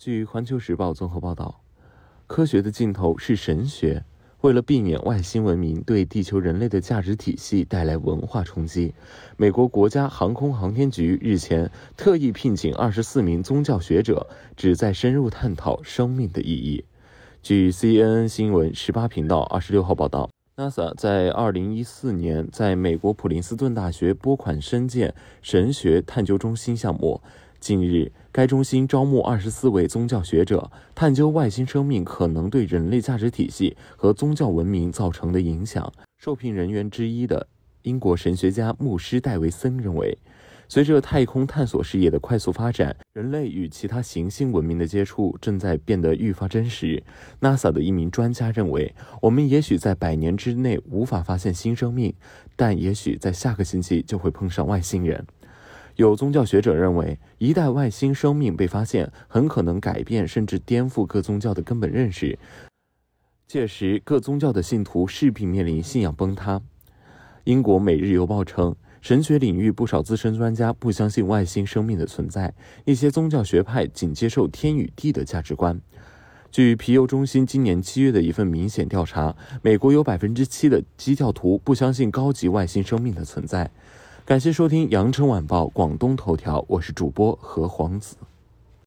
据《环球时报》综合报道，科学的尽头是神学。为了避免外星文明对地球人类的价值体系带来文化冲击，美国国家航空航天局日前特意聘请二十四名宗教学者，旨在深入探讨生命的意义。据 CNN 新闻十八频道二十六号报道，NASA 在二零一四年在美国普林斯顿大学拨款申建神学探究中心项目。近日，该中心招募二十四位宗教学者，探究外星生命可能对人类价值体系和宗教文明造成的影响。受聘人员之一的英国神学家牧师戴维森认为，随着太空探索事业的快速发展，人类与其他行星文明的接触正在变得愈发真实。NASA 的一名专家认为，我们也许在百年之内无法发现新生命，但也许在下个星期就会碰上外星人。有宗教学者认为，一旦外星生命被发现，很可能改变甚至颠覆各宗教的根本认识。届时，各宗教的信徒势必面临信仰崩塌。英国《每日邮报》称，神学领域不少资深专家不相信外星生命的存在，一些宗教学派仅接受天与地的价值观。据皮尤中心今年七月的一份明显调查，美国有百分之七的基教徒不相信高级外星生命的存在。感谢收听《羊城晚报广东头条》，我是主播何皇子。